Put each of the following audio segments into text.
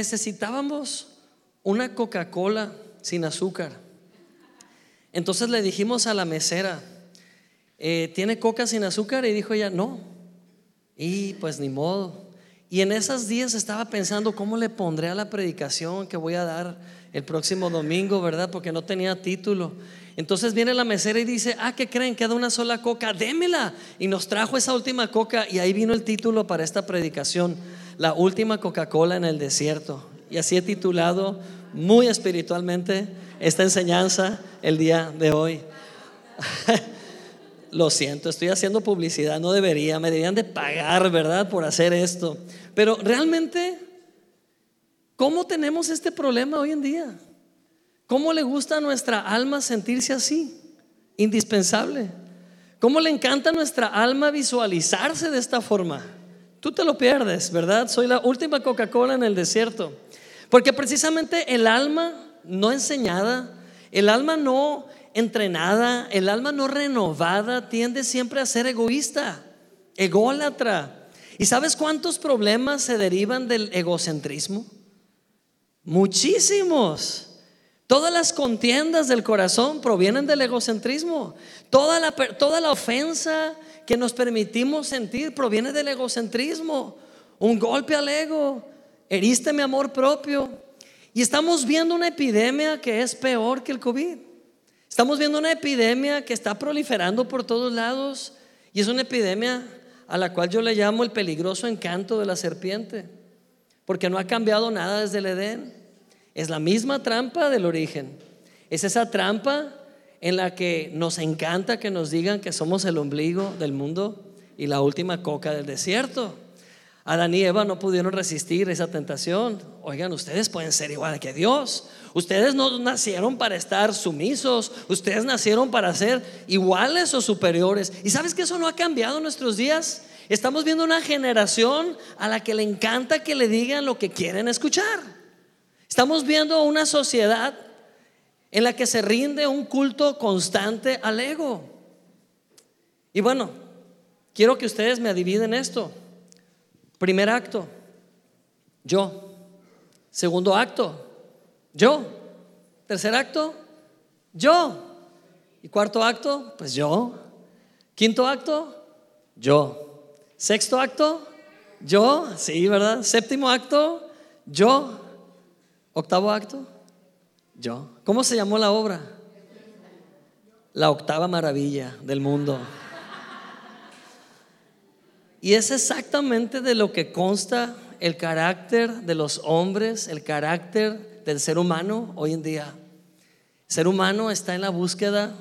necesitábamos una Coca-Cola sin azúcar. Entonces le dijimos a la mesera, eh, ¿tiene coca sin azúcar? Y dijo ella, no. Y pues ni modo. Y en esos días estaba pensando cómo le pondré a la predicación que voy a dar el próximo domingo, ¿verdad? Porque no tenía título. Entonces viene la mesera y dice, ah, ¿qué creen? Queda una sola coca, démela. Y nos trajo esa última coca y ahí vino el título para esta predicación, la última Coca-Cola en el desierto. Y así he titulado muy espiritualmente esta enseñanza el día de hoy. Lo siento, estoy haciendo publicidad, no debería, me deberían de pagar, ¿verdad? Por hacer esto. Pero realmente, ¿cómo tenemos este problema hoy en día? ¿Cómo le gusta a nuestra alma sentirse así? Indispensable. ¿Cómo le encanta a nuestra alma visualizarse de esta forma? Tú te lo pierdes, ¿verdad? Soy la última Coca-Cola en el desierto. Porque precisamente el alma no enseñada, el alma no entrenada, el alma no renovada tiende siempre a ser egoísta, ególatra. ¿Y sabes cuántos problemas se derivan del egocentrismo? Muchísimos. Todas las contiendas del corazón provienen del egocentrismo. Toda la, toda la ofensa que nos permitimos sentir proviene del egocentrismo. Un golpe al ego, heriste mi amor propio. Y estamos viendo una epidemia que es peor que el COVID. Estamos viendo una epidemia que está proliferando por todos lados y es una epidemia a la cual yo le llamo el peligroso encanto de la serpiente, porque no ha cambiado nada desde el Edén. Es la misma trampa del origen. Es esa trampa en la que nos encanta que nos digan que somos el ombligo del mundo y la última coca del desierto. Adán y Eva no pudieron resistir esa tentación. Oigan, ustedes pueden ser igual que Dios. Ustedes no nacieron para estar sumisos. Ustedes nacieron para ser iguales o superiores. ¿Y sabes que eso no ha cambiado en nuestros días? Estamos viendo una generación a la que le encanta que le digan lo que quieren escuchar. Estamos viendo una sociedad en la que se rinde un culto constante al ego. Y bueno, quiero que ustedes me adivinen esto. Primer acto, yo. Segundo acto, yo. Tercer acto, yo. Y cuarto acto, pues yo. Quinto acto, yo. Sexto acto, yo. Sí, ¿verdad? Séptimo acto, yo. Octavo acto, yo. ¿Cómo se llamó la obra? La octava maravilla del mundo. Y es exactamente de lo que consta el carácter de los hombres, el carácter del ser humano hoy en día. El ser humano está en la búsqueda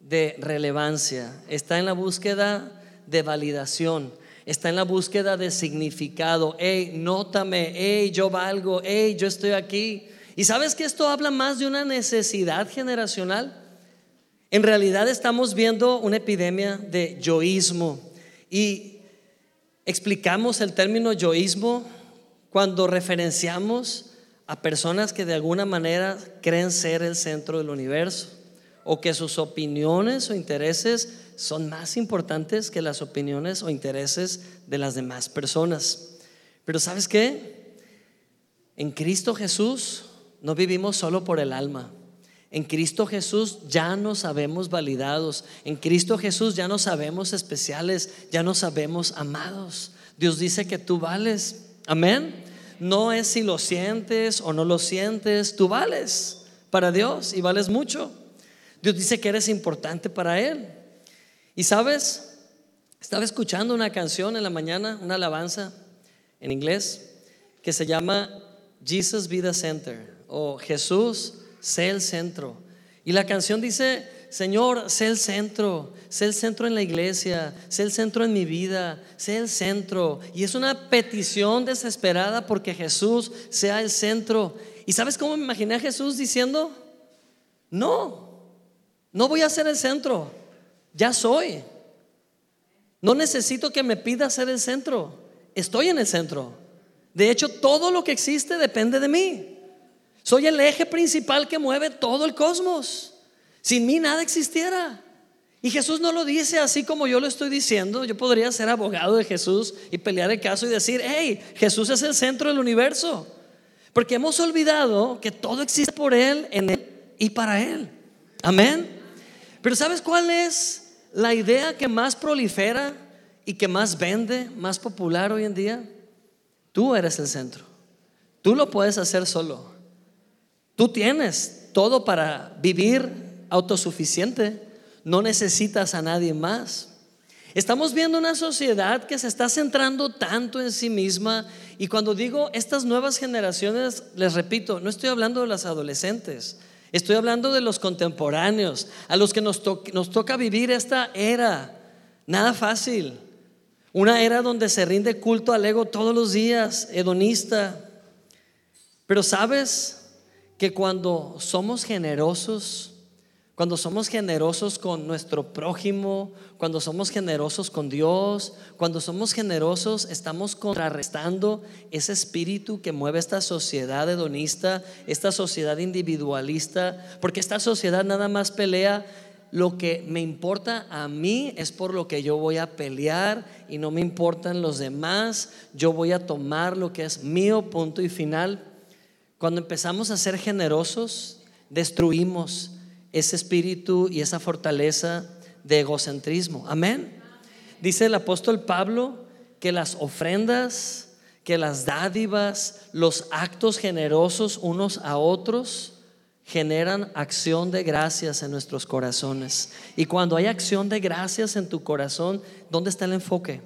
de relevancia, está en la búsqueda de validación, está en la búsqueda de significado. Hey, nótame, hey, yo valgo, hey, yo estoy aquí. ¿Y sabes que esto habla más de una necesidad generacional? En realidad estamos viendo una epidemia de yoísmo. Y explicamos el término yoísmo cuando referenciamos a personas que de alguna manera creen ser el centro del universo o que sus opiniones o intereses son más importantes que las opiniones o intereses de las demás personas. Pero ¿sabes qué? En Cristo Jesús no vivimos solo por el alma. En Cristo Jesús ya no sabemos validados. En Cristo Jesús ya no sabemos especiales. Ya no sabemos amados. Dios dice que tú vales. Amén. No es si lo sientes o no lo sientes. Tú vales para Dios y vales mucho. Dios dice que eres importante para Él. Y sabes, estaba escuchando una canción en la mañana, una alabanza en inglés, que se llama Jesus Be the Center o Jesús sé el centro. Y la canción dice, Señor, sé el centro, sé el centro en la iglesia, sé el centro en mi vida, sé el centro. Y es una petición desesperada porque Jesús sea el centro. ¿Y sabes cómo me imaginé a Jesús diciendo? No, no voy a ser el centro, ya soy. No necesito que me pida ser el centro, estoy en el centro. De hecho, todo lo que existe depende de mí. Soy el eje principal que mueve todo el cosmos. Sin mí nada existiera. Y Jesús no lo dice así como yo lo estoy diciendo. Yo podría ser abogado de Jesús y pelear el caso y decir, hey, Jesús es el centro del universo. Porque hemos olvidado que todo existe por Él, en Él y para Él. Amén. Pero ¿sabes cuál es la idea que más prolifera y que más vende, más popular hoy en día? Tú eres el centro. Tú lo puedes hacer solo. Tú tienes todo para vivir autosuficiente. No necesitas a nadie más. Estamos viendo una sociedad que se está centrando tanto en sí misma y cuando digo estas nuevas generaciones, les repito, no estoy hablando de las adolescentes, estoy hablando de los contemporáneos, a los que nos, nos toca vivir esta era. Nada fácil. Una era donde se rinde culto al ego todos los días, hedonista. Pero sabes que cuando somos generosos, cuando somos generosos con nuestro prójimo, cuando somos generosos con Dios, cuando somos generosos, estamos contrarrestando ese espíritu que mueve esta sociedad hedonista, esta sociedad individualista, porque esta sociedad nada más pelea lo que me importa a mí es por lo que yo voy a pelear y no me importan los demás, yo voy a tomar lo que es mío, punto y final. Cuando empezamos a ser generosos, destruimos ese espíritu y esa fortaleza de egocentrismo. Amén. Dice el apóstol Pablo que las ofrendas, que las dádivas, los actos generosos unos a otros generan acción de gracias en nuestros corazones. Y cuando hay acción de gracias en tu corazón, ¿dónde está el enfoque?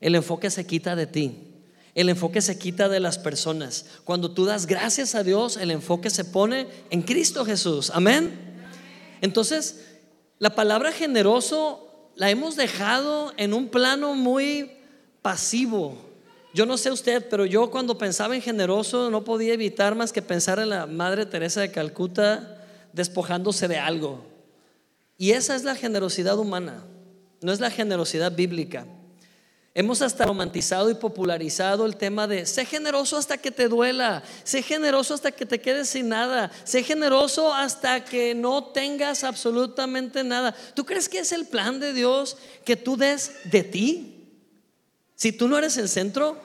El enfoque se quita de ti. El enfoque se quita de las personas. Cuando tú das gracias a Dios, el enfoque se pone en Cristo Jesús. Amén. Entonces, la palabra generoso la hemos dejado en un plano muy pasivo. Yo no sé usted, pero yo cuando pensaba en generoso no podía evitar más que pensar en la Madre Teresa de Calcuta despojándose de algo. Y esa es la generosidad humana, no es la generosidad bíblica. Hemos hasta romantizado y popularizado el tema de sé generoso hasta que te duela, sé generoso hasta que te quedes sin nada, sé generoso hasta que no tengas absolutamente nada. ¿Tú crees que es el plan de Dios que tú des de ti? Si tú no eres el centro,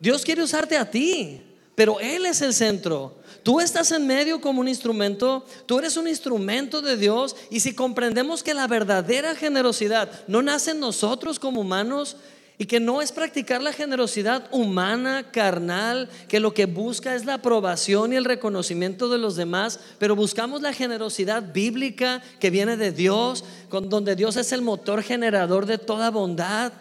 Dios quiere usarte a ti, pero Él es el centro. Tú estás en medio como un instrumento, tú eres un instrumento de Dios y si comprendemos que la verdadera generosidad no nace en nosotros como humanos y que no es practicar la generosidad humana, carnal, que lo que busca es la aprobación y el reconocimiento de los demás, pero buscamos la generosidad bíblica que viene de Dios, con donde Dios es el motor generador de toda bondad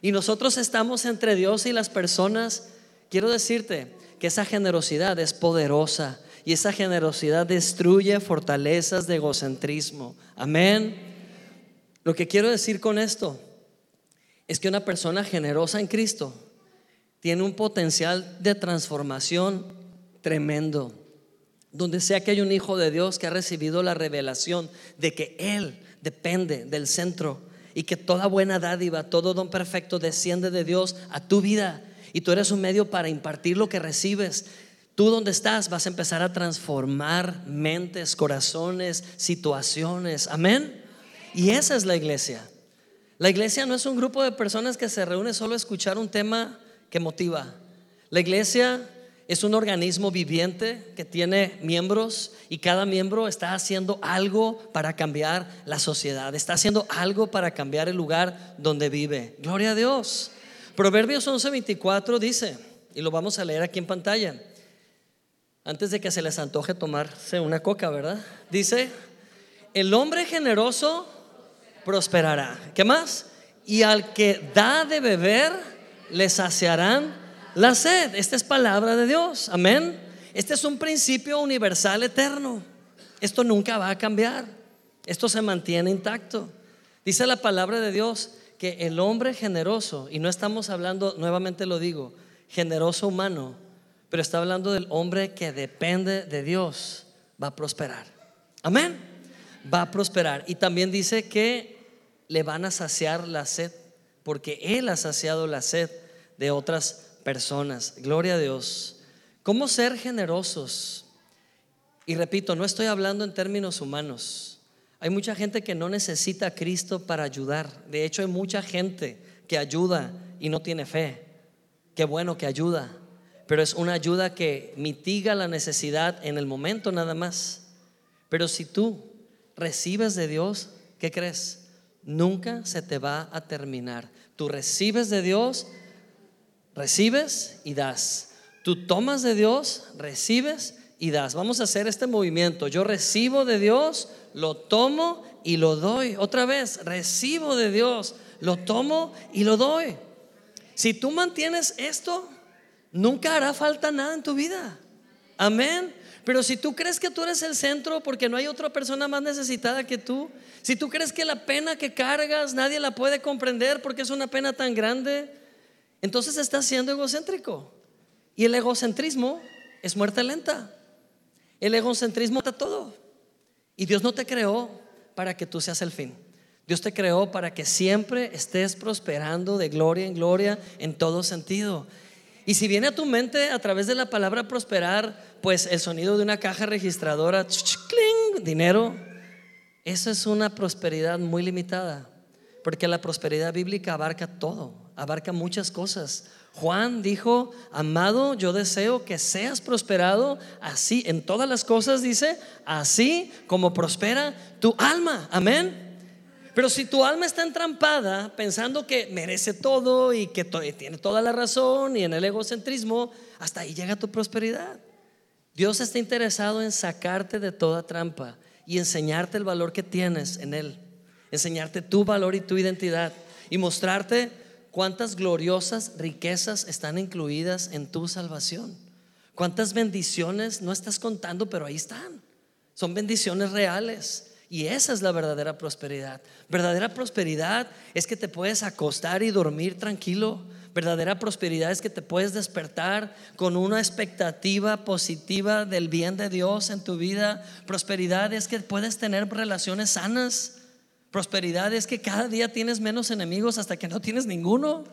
y nosotros estamos entre Dios y las personas. Quiero decirte, que esa generosidad es poderosa y esa generosidad destruye fortalezas de egocentrismo. Amén. Lo que quiero decir con esto es que una persona generosa en Cristo tiene un potencial de transformación tremendo. Donde sea que hay un hijo de Dios que ha recibido la revelación de que Él depende del centro y que toda buena dádiva, todo don perfecto desciende de Dios a tu vida y tú eres un medio para impartir lo que recibes. Tú donde estás vas a empezar a transformar mentes, corazones, situaciones. Amén. Y esa es la iglesia. La iglesia no es un grupo de personas que se reúne solo a escuchar un tema que motiva. La iglesia es un organismo viviente que tiene miembros y cada miembro está haciendo algo para cambiar la sociedad, está haciendo algo para cambiar el lugar donde vive. Gloria a Dios. Proverbios 11:24 dice, y lo vamos a leer aquí en pantalla, antes de que se les antoje tomarse una coca, ¿verdad? Dice, el hombre generoso prosperará. ¿Qué más? Y al que da de beber, le saciarán la sed. Esta es palabra de Dios. Amén. Este es un principio universal eterno. Esto nunca va a cambiar. Esto se mantiene intacto. Dice la palabra de Dios que el hombre generoso, y no estamos hablando, nuevamente lo digo, generoso humano, pero está hablando del hombre que depende de Dios, va a prosperar. Amén. Va a prosperar. Y también dice que le van a saciar la sed, porque Él ha saciado la sed de otras personas. Gloria a Dios. ¿Cómo ser generosos? Y repito, no estoy hablando en términos humanos. Hay mucha gente que no necesita a Cristo para ayudar. De hecho, hay mucha gente que ayuda y no tiene fe. Qué bueno que ayuda, pero es una ayuda que mitiga la necesidad en el momento nada más. Pero si tú recibes de Dios, ¿qué crees? Nunca se te va a terminar. Tú recibes de Dios, recibes y das. Tú tomas de Dios, recibes y das. Vamos a hacer este movimiento. Yo recibo de Dios, lo tomo y lo doy. Otra vez, recibo de Dios, lo tomo y lo doy. Si tú mantienes esto, nunca hará falta nada en tu vida. Amén. Pero si tú crees que tú eres el centro porque no hay otra persona más necesitada que tú, si tú crees que la pena que cargas nadie la puede comprender porque es una pena tan grande, entonces estás siendo egocéntrico. Y el egocentrismo es muerte lenta. El egocentrismo está todo. Y Dios no te creó para que tú seas el fin. Dios te creó para que siempre estés prosperando de gloria en gloria en todo sentido. Y si viene a tu mente a través de la palabra prosperar, pues el sonido de una caja registradora, dinero, eso es una prosperidad muy limitada, porque la prosperidad bíblica abarca todo, abarca muchas cosas. Juan dijo, amado, yo deseo que seas prosperado así, en todas las cosas dice, así como prospera tu alma. Amén. Pero si tu alma está entrampada pensando que merece todo y que tiene toda la razón y en el egocentrismo, hasta ahí llega tu prosperidad. Dios está interesado en sacarte de toda trampa y enseñarte el valor que tienes en Él, enseñarte tu valor y tu identidad y mostrarte cuántas gloriosas riquezas están incluidas en tu salvación. Cuántas bendiciones no estás contando, pero ahí están. Son bendiciones reales. Y esa es la verdadera prosperidad. Verdadera prosperidad es que te puedes acostar y dormir tranquilo. Verdadera prosperidad es que te puedes despertar con una expectativa positiva del bien de Dios en tu vida. Prosperidad es que puedes tener relaciones sanas. Prosperidad es que cada día tienes menos enemigos hasta que no tienes ninguno.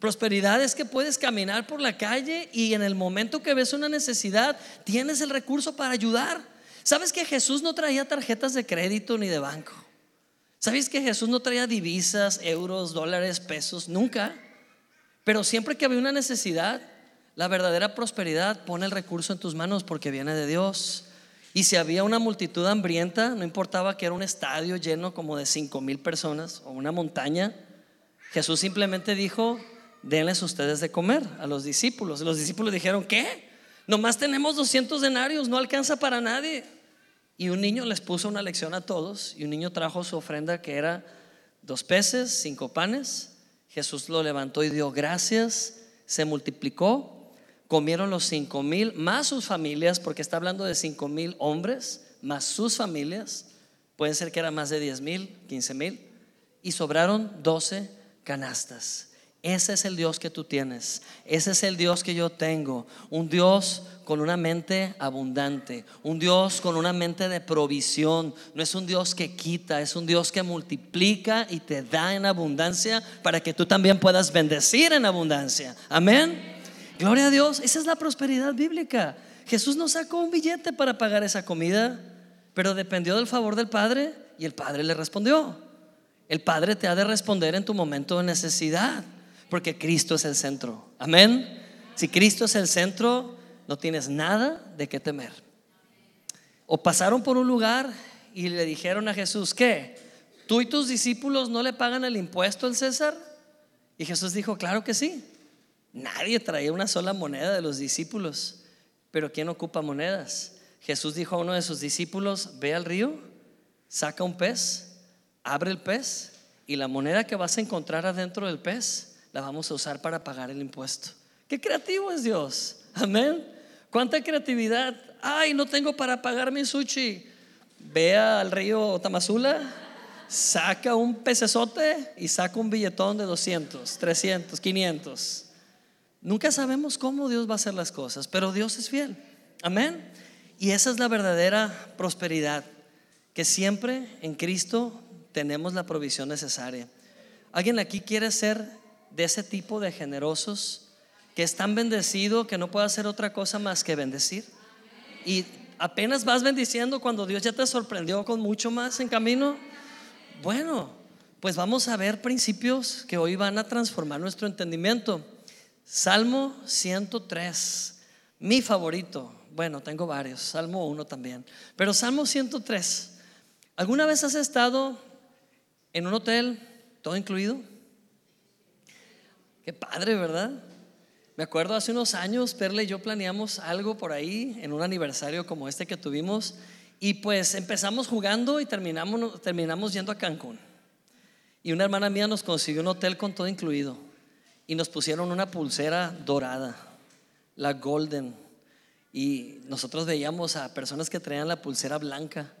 Prosperidad es que puedes caminar por la calle y en el momento que ves una necesidad tienes el recurso para ayudar. ¿Sabes que Jesús no traía tarjetas de crédito ni de banco? ¿Sabes que Jesús no traía divisas, euros, dólares, pesos? Nunca. Pero siempre que había una necesidad, la verdadera prosperidad pone el recurso en tus manos porque viene de Dios. Y si había una multitud hambrienta, no importaba que era un estadio lleno como de cinco mil personas o una montaña, Jesús simplemente dijo, denles ustedes de comer a los discípulos. Los discípulos dijeron, ¿qué? Nomás tenemos 200 denarios, no alcanza para nadie. Y un niño les puso una lección a todos y un niño trajo su ofrenda que era dos peces, cinco panes. Jesús lo levantó y dio gracias, se multiplicó, comieron los cinco mil, más sus familias, porque está hablando de cinco mil hombres, más sus familias, pueden ser que eran más de diez mil, quince mil, y sobraron doce canastas. Ese es el Dios que tú tienes. Ese es el Dios que yo tengo. Un Dios con una mente abundante. Un Dios con una mente de provisión. No es un Dios que quita, es un Dios que multiplica y te da en abundancia para que tú también puedas bendecir en abundancia. Amén. Gloria a Dios. Esa es la prosperidad bíblica. Jesús no sacó un billete para pagar esa comida, pero dependió del favor del Padre y el Padre le respondió. El Padre te ha de responder en tu momento de necesidad porque Cristo es el centro. Amén. Si Cristo es el centro, no tienes nada de qué temer. O pasaron por un lugar y le dijeron a Jesús, ¿qué? ¿Tú y tus discípulos no le pagan el impuesto al César? Y Jesús dijo, claro que sí. Nadie traía una sola moneda de los discípulos, pero ¿quién ocupa monedas? Jesús dijo a uno de sus discípulos, ve al río, saca un pez, abre el pez y la moneda que vas a encontrar adentro del pez, la vamos a usar para pagar el impuesto. Qué creativo es Dios. Amén. ¿Cuánta creatividad? Ay, no tengo para pagar mi sushi. Ve al río Tamazula, saca un pecesote y saca un billetón de 200, 300, 500. Nunca sabemos cómo Dios va a hacer las cosas, pero Dios es fiel. Amén. Y esa es la verdadera prosperidad, que siempre en Cristo tenemos la provisión necesaria. ¿Alguien aquí quiere ser de ese tipo de generosos que es tan bendecido que no puede hacer otra cosa más que bendecir. Y ¿Apenas vas bendiciendo cuando Dios ya te sorprendió con mucho más en camino? Bueno, pues vamos a ver principios que hoy van a transformar nuestro entendimiento. Salmo 103, mi favorito. Bueno, tengo varios, Salmo 1 también. Pero Salmo 103. ¿Alguna vez has estado en un hotel, todo incluido? Qué padre, ¿verdad? Me acuerdo hace unos años, Perle y yo planeamos algo por ahí en un aniversario como este que tuvimos y pues empezamos jugando y terminamos, terminamos yendo a Cancún. Y una hermana mía nos consiguió un hotel con todo incluido y nos pusieron una pulsera dorada, la Golden. Y nosotros veíamos a personas que traían la pulsera blanca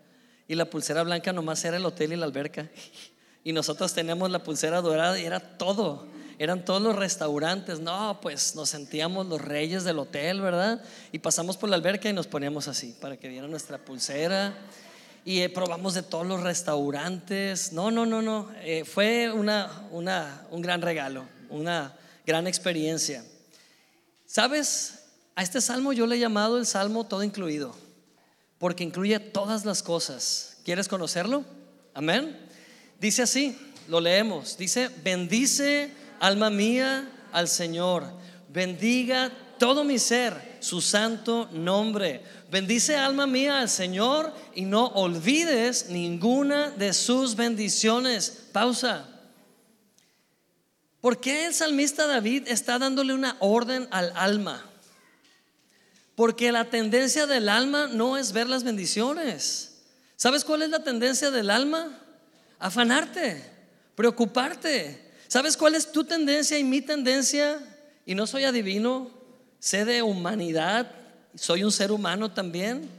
y la pulsera blanca nomás era el hotel y la alberca. Y nosotros teníamos la pulsera dorada y era todo eran todos los restaurantes. No, pues nos sentíamos los reyes del hotel, ¿verdad? Y pasamos por la alberca y nos poníamos así para que vieran nuestra pulsera. Y eh, probamos de todos los restaurantes. No, no, no, no. Eh, fue una, una, un gran regalo, una gran experiencia. ¿Sabes? A este salmo yo le he llamado el salmo todo incluido, porque incluye todas las cosas. ¿Quieres conocerlo? Amén. Dice así, lo leemos. Dice, bendice Alma mía al Señor, bendiga todo mi ser, su santo nombre. Bendice alma mía al Señor y no olvides ninguna de sus bendiciones. Pausa. ¿Por qué el salmista David está dándole una orden al alma? Porque la tendencia del alma no es ver las bendiciones. ¿Sabes cuál es la tendencia del alma? Afanarte, preocuparte, ¿Sabes cuál es tu tendencia y mi tendencia? Y no soy adivino, sé de humanidad, soy un ser humano también.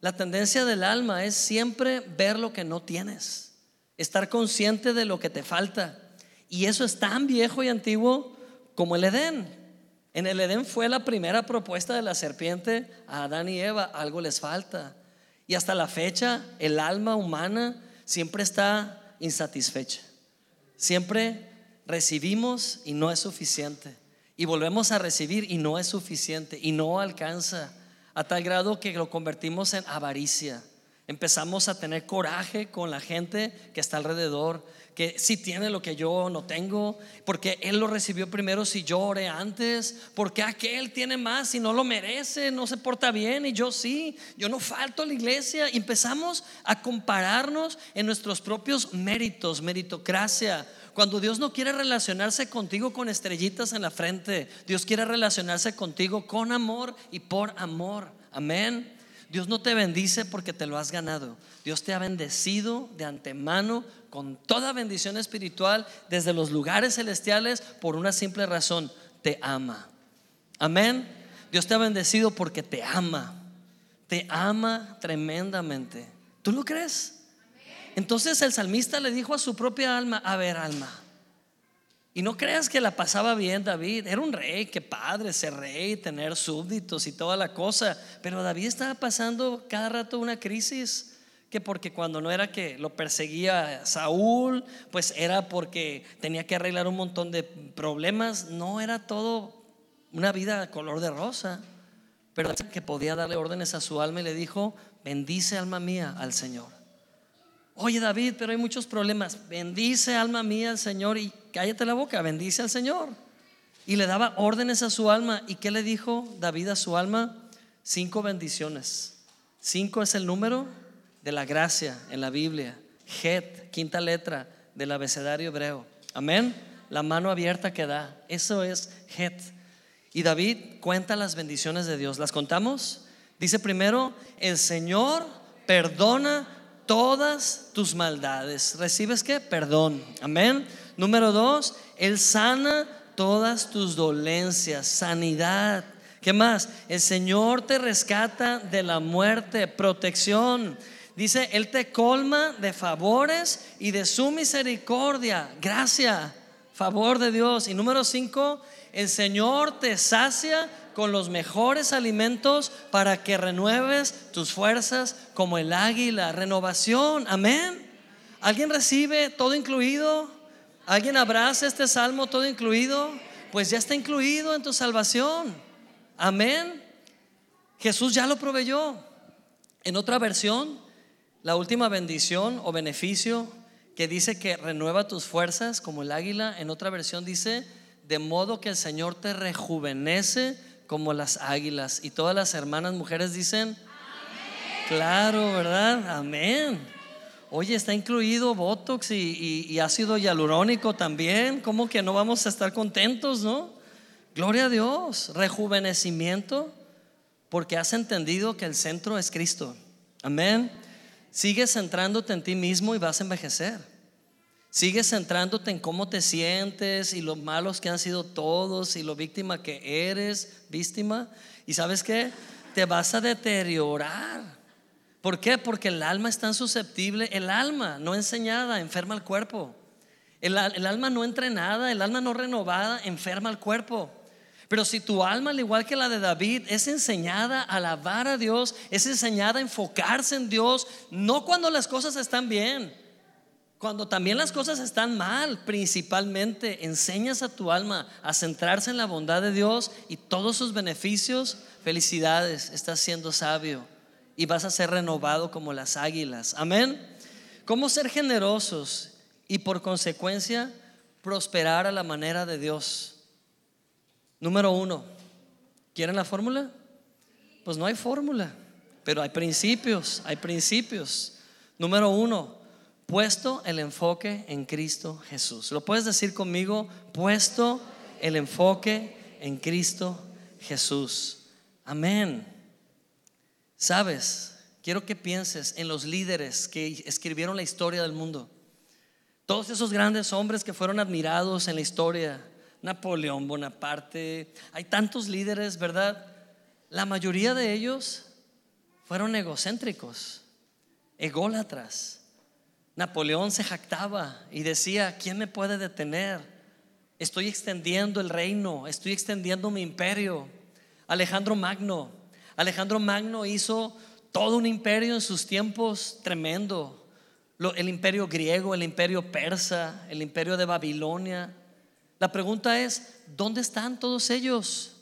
La tendencia del alma es siempre ver lo que no tienes, estar consciente de lo que te falta. Y eso es tan viejo y antiguo como el Edén. En el Edén fue la primera propuesta de la serpiente a Adán y Eva, algo les falta. Y hasta la fecha el alma humana siempre está insatisfecha. Siempre recibimos y no es suficiente. Y volvemos a recibir y no es suficiente y no alcanza a tal grado que lo convertimos en avaricia. Empezamos a tener coraje con la gente que está alrededor, que si tiene lo que yo no tengo, porque él lo recibió primero si yo oré antes, porque aquel tiene más y no lo merece, no se porta bien y yo sí, yo no falto a la iglesia. empezamos a compararnos en nuestros propios méritos, meritocracia, cuando Dios no quiere relacionarse contigo con estrellitas en la frente, Dios quiere relacionarse contigo con amor y por amor. Amén. Dios no te bendice porque te lo has ganado. Dios te ha bendecido de antemano con toda bendición espiritual desde los lugares celestiales por una simple razón. Te ama. Amén. Dios te ha bendecido porque te ama. Te ama tremendamente. ¿Tú lo crees? Entonces el salmista le dijo a su propia alma, a ver alma, y no creas que la pasaba bien David, era un rey, qué padre ser rey, tener súbditos y toda la cosa, pero David estaba pasando cada rato una crisis, que porque cuando no era que lo perseguía Saúl, pues era porque tenía que arreglar un montón de problemas, no era todo una vida color de rosa, pero que podía darle órdenes a su alma y le dijo, bendice alma mía al Señor. Oye David, pero hay muchos problemas. Bendice alma mía al Señor y cállate la boca, bendice al Señor. Y le daba órdenes a su alma. ¿Y qué le dijo David a su alma? Cinco bendiciones. Cinco es el número de la gracia en la Biblia. Het, quinta letra del abecedario hebreo. Amén. La mano abierta que da. Eso es Het. Y David cuenta las bendiciones de Dios. ¿Las contamos? Dice primero, el Señor perdona todas tus maldades. ¿Recibes qué? Perdón. Amén. Número dos, Él sana todas tus dolencias, sanidad. ¿Qué más? El Señor te rescata de la muerte, protección. Dice, Él te colma de favores y de su misericordia. Gracia, favor de Dios. Y número cinco, el Señor te sacia con los mejores alimentos para que renueves tus fuerzas como el águila. Renovación, amén. ¿Alguien recibe todo incluido? ¿Alguien abraza este salmo todo incluido? Pues ya está incluido en tu salvación. Amén. Jesús ya lo proveyó. En otra versión, la última bendición o beneficio que dice que renueva tus fuerzas como el águila, en otra versión dice, de modo que el Señor te rejuvenece como las águilas. Y todas las hermanas mujeres dicen, claro, ¿verdad? Amén. Oye, está incluido Botox y, ácido hialurónico también. ¿Cómo que no vamos a estar contentos, no? Gloria a Dios. Rejuvenecimiento porque has entendido que el centro es Cristo. Amén. Sigues centrándote en ti mismo y vas a envejecer. Sigues centrándote en cómo te sientes y lo malos que han sido todos y lo víctima que eres, víctima. Y sabes qué? Te vas a deteriorar. ¿Por qué? Porque el alma es tan susceptible. El alma no enseñada enferma el cuerpo. El, el alma no entrenada, el alma no renovada enferma el cuerpo. Pero si tu alma, al igual que la de David, es enseñada a alabar a Dios, es enseñada a enfocarse en Dios, no cuando las cosas están bien, cuando también las cosas están mal, principalmente enseñas a tu alma a centrarse en la bondad de Dios y todos sus beneficios, felicidades, estás siendo sabio y vas a ser renovado como las águilas. Amén. ¿Cómo ser generosos y por consecuencia prosperar a la manera de Dios? Número uno, ¿quieren la fórmula? Pues no hay fórmula, pero hay principios, hay principios. Número uno, puesto el enfoque en Cristo Jesús. ¿Lo puedes decir conmigo? Puesto el enfoque en Cristo Jesús. Amén. Sabes, quiero que pienses en los líderes que escribieron la historia del mundo. Todos esos grandes hombres que fueron admirados en la historia Napoleón Bonaparte, hay tantos líderes, ¿verdad? La mayoría de ellos fueron egocéntricos, ególatras. Napoleón se jactaba y decía, ¿quién me puede detener? Estoy extendiendo el reino, estoy extendiendo mi imperio. Alejandro Magno, Alejandro Magno hizo todo un imperio en sus tiempos tremendo. El imperio griego, el imperio persa, el imperio de Babilonia, la pregunta es, ¿dónde están todos ellos?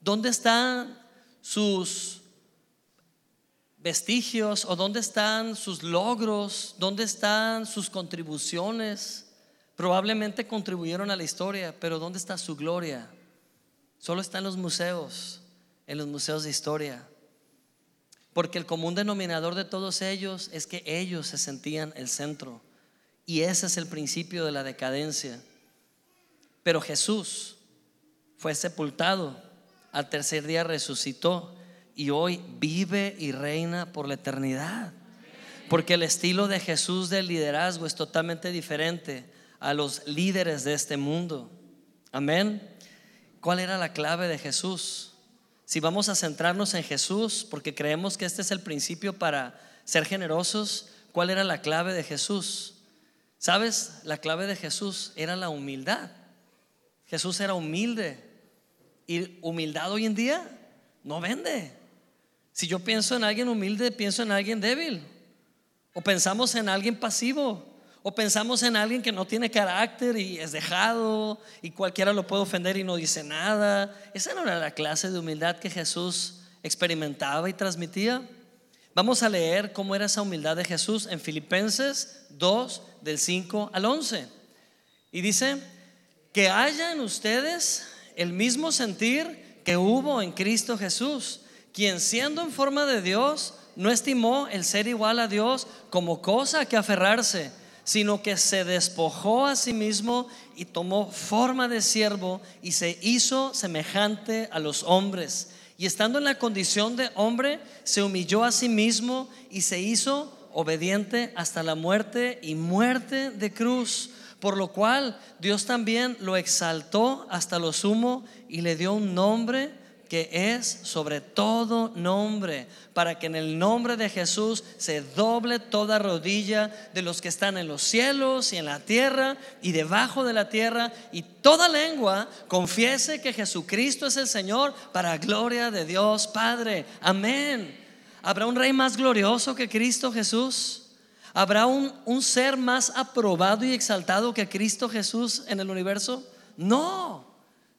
¿Dónde están sus vestigios o dónde están sus logros? ¿Dónde están sus contribuciones? Probablemente contribuyeron a la historia, pero ¿dónde está su gloria? Solo está en los museos, en los museos de historia. Porque el común denominador de todos ellos es que ellos se sentían el centro. Y ese es el principio de la decadencia. Pero Jesús fue sepultado, al tercer día resucitó y hoy vive y reina por la eternidad. Porque el estilo de Jesús del liderazgo es totalmente diferente a los líderes de este mundo. Amén. ¿Cuál era la clave de Jesús? Si vamos a centrarnos en Jesús, porque creemos que este es el principio para ser generosos, ¿cuál era la clave de Jesús? ¿Sabes? La clave de Jesús era la humildad. Jesús era humilde. Y humildad hoy en día no vende. Si yo pienso en alguien humilde, pienso en alguien débil. O pensamos en alguien pasivo. O pensamos en alguien que no tiene carácter y es dejado y cualquiera lo puede ofender y no dice nada. Esa no era la clase de humildad que Jesús experimentaba y transmitía. Vamos a leer cómo era esa humildad de Jesús en Filipenses 2 del 5 al 11. Y dice, que haya en ustedes el mismo sentir que hubo en Cristo Jesús, quien siendo en forma de Dios, no estimó el ser igual a Dios como cosa que aferrarse, sino que se despojó a sí mismo y tomó forma de siervo y se hizo semejante a los hombres. Y estando en la condición de hombre, se humilló a sí mismo y se hizo obediente hasta la muerte y muerte de cruz por lo cual Dios también lo exaltó hasta lo sumo y le dio un nombre que es sobre todo nombre, para que en el nombre de Jesús se doble toda rodilla de los que están en los cielos y en la tierra y debajo de la tierra, y toda lengua confiese que Jesucristo es el Señor para gloria de Dios Padre. Amén. ¿Habrá un rey más glorioso que Cristo Jesús? ¿Habrá un, ser más aprobado y exaltado que Cristo Jesús en el universo? No,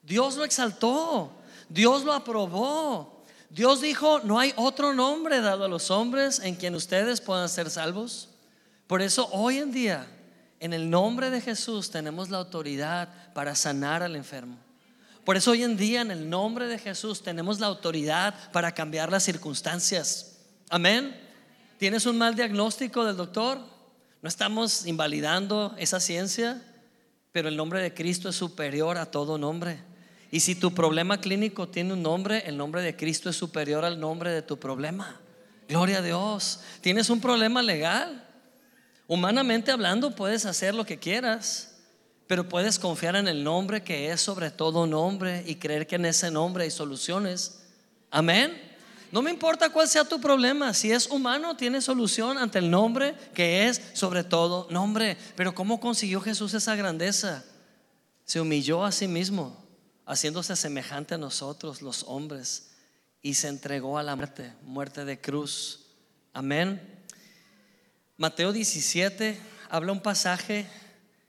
Dios lo exaltó, Dios lo aprobó, Dios dijo, no hay otro nombre dado a los hombres en quien ustedes puedan ser salvos. Por eso hoy en día, en el nombre de Jesús, tenemos la autoridad para sanar al enfermo. Por eso hoy en día, en el nombre de Jesús, tenemos la autoridad para cambiar las circunstancias. Amén. ¿Tienes un mal diagnóstico del doctor? No estamos invalidando esa ciencia, pero el nombre de Cristo es superior a todo nombre. Y si tu problema clínico tiene un nombre, el nombre de Cristo es superior al nombre de tu problema. Gloria a Dios. Tienes un problema legal. Humanamente hablando, puedes hacer lo que quieras, pero puedes confiar en el nombre que es sobre todo nombre y creer que en ese nombre hay soluciones. Amén. No me importa cuál sea tu problema, si es humano, tiene solución ante el nombre que es sobre todo nombre. Pero ¿cómo consiguió Jesús esa grandeza? Se humilló a sí mismo haciéndose semejante a nosotros, los hombres, y se entregó a la muerte, muerte de cruz. Amén. Mateo 17 habla un pasaje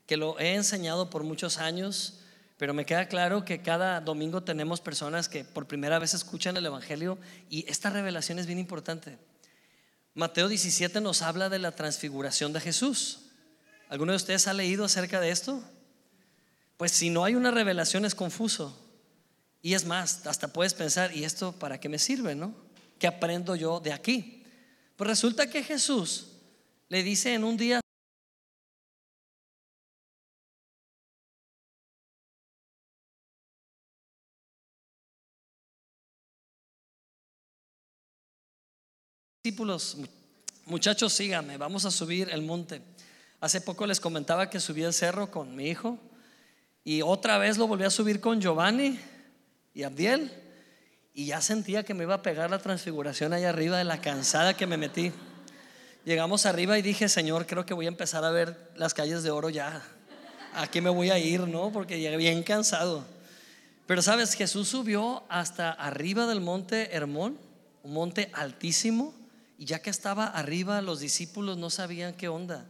que lo he enseñado por muchos años, pero me queda claro que cada domingo tenemos personas que por primera vez escuchan el Evangelio y esta revelación es bien importante. Mateo 17 nos habla de la transfiguración de Jesús. ¿Alguno de ustedes ha leído acerca de esto? Pues si no hay una revelación es confuso. Y es más, hasta puedes pensar, ¿y esto para qué me sirve, no? ¿Qué aprendo yo de aquí? Pues resulta que Jesús le dice en un día discípulos, muchachos, síganme, vamos a subir el monte. Hace poco les comentaba que subí el cerro con mi hijo y otra vez lo volví a subir con Giovanni y Abdiel. Y ya sentía que me iba a pegar la transfiguración ahí arriba de la cansada que me metí. Llegamos arriba y dije, Señor, creo que voy a empezar a ver las calles de oro ya. Aquí me voy a ir, ¿no? Porque llegué bien cansado. Pero sabes, Jesús subió hasta arriba del monte Hermón, un monte altísimo, y ya que estaba arriba, los discípulos no sabían qué onda.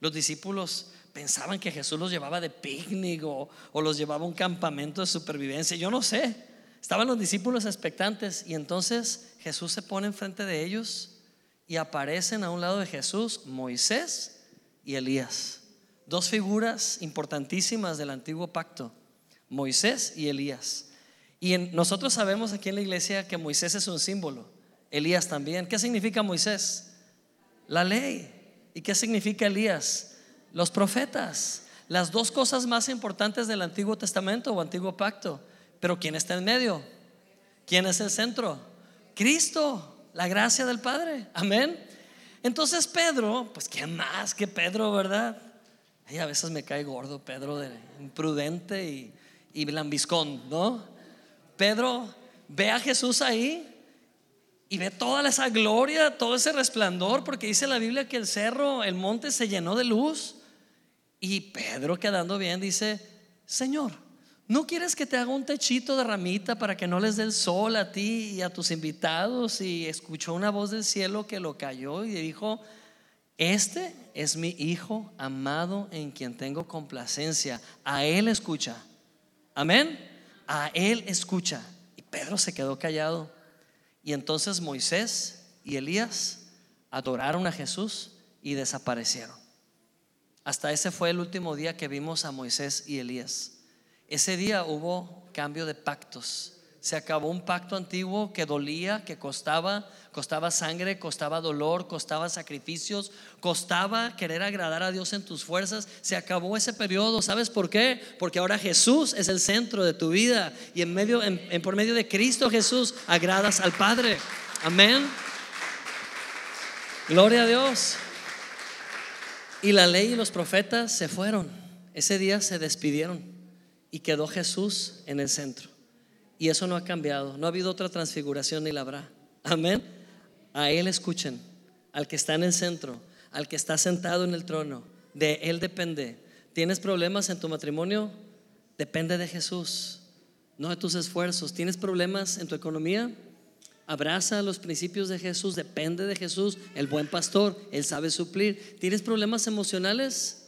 Los discípulos pensaban que Jesús los llevaba de picnic o, los llevaba a un campamento de supervivencia. Yo no sé. Estaban los discípulos expectantes y entonces Jesús se pone enfrente de ellos y aparecen a un lado de Jesús Moisés y Elías. Dos figuras importantísimas del antiguo pacto, Moisés y Elías. Y nosotros sabemos aquí en la iglesia que Moisés es un símbolo, Elías también. ¿Qué significa Moisés? La ley. ¿Y qué significa Elías? Los profetas, las dos cosas más importantes del Antiguo Testamento o Antiguo Pacto. Pero ¿quién está en medio? ¿Quién es el centro? Cristo, la gracia del Padre. Amén. Entonces Pedro, pues ¿quién más que Pedro, verdad? Y a veces me cae gordo Pedro, de imprudente y, y lambiscón, ¿no? Pedro ve a Jesús ahí y ve toda esa gloria, todo ese resplandor, porque dice la Biblia que el cerro, el monte se llenó de luz. Y Pedro quedando bien dice, Señor, ¿no quieres que te haga un techito de ramita para que no les dé el sol a ti y a tus invitados? Y escuchó una voz del cielo que lo cayó y dijo, este es mi hijo amado en quien tengo complacencia. A él escucha. Amén. A él escucha. Y Pedro se quedó callado. Y entonces Moisés y Elías adoraron a Jesús y desaparecieron. Hasta ese fue el último día que vimos a Moisés y Elías. Ese día hubo cambio de pactos. Se acabó un pacto antiguo que dolía, que costaba, costaba sangre, costaba dolor, costaba sacrificios, costaba querer agradar a Dios en tus fuerzas. Se acabó ese periodo. ¿Sabes por qué? Porque ahora Jesús es el centro de tu vida y en medio, en, por medio de Cristo Jesús agradas al Padre. Amén. Gloria a Dios. Y la ley y los profetas se fueron. Ese día se despidieron y quedó Jesús en el centro. Y eso no ha cambiado. No ha habido otra transfiguración ni la habrá. Amén. A Él escuchen, al que está en el centro, al que está sentado en el trono. De Él depende. ¿Tienes problemas en tu matrimonio? Depende de Jesús, no de tus esfuerzos. ¿Tienes problemas en tu economía? Abraza los principios de Jesús, depende de Jesús, el buen pastor, Él sabe suplir. ¿Tienes problemas emocionales?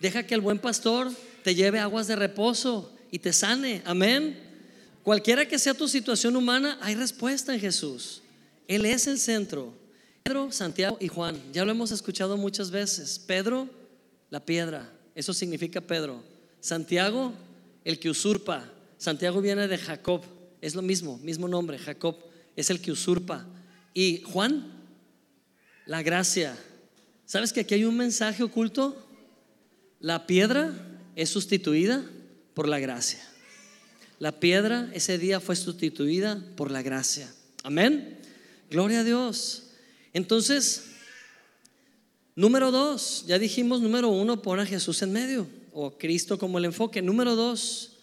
Deja que el buen pastor te lleve aguas de reposo y te sane. Amén. Cualquiera que sea tu situación humana, hay respuesta en Jesús. Él es el centro. Pedro, Santiago y Juan, ya lo hemos escuchado muchas veces. Pedro, la piedra, eso significa Pedro. Santiago, el que usurpa. Santiago viene de Jacob, es lo mismo, mismo nombre, Jacob, es el que usurpa. Y Juan, la gracia. ¿Sabes que aquí hay un mensaje oculto? La piedra es sustituida por la gracia. La piedra ese día fue sustituida por la gracia. Amén. Gloria a Dios. Entonces, número dos, ya dijimos, número uno, pon a Jesús en medio o Cristo como el enfoque. Número dos,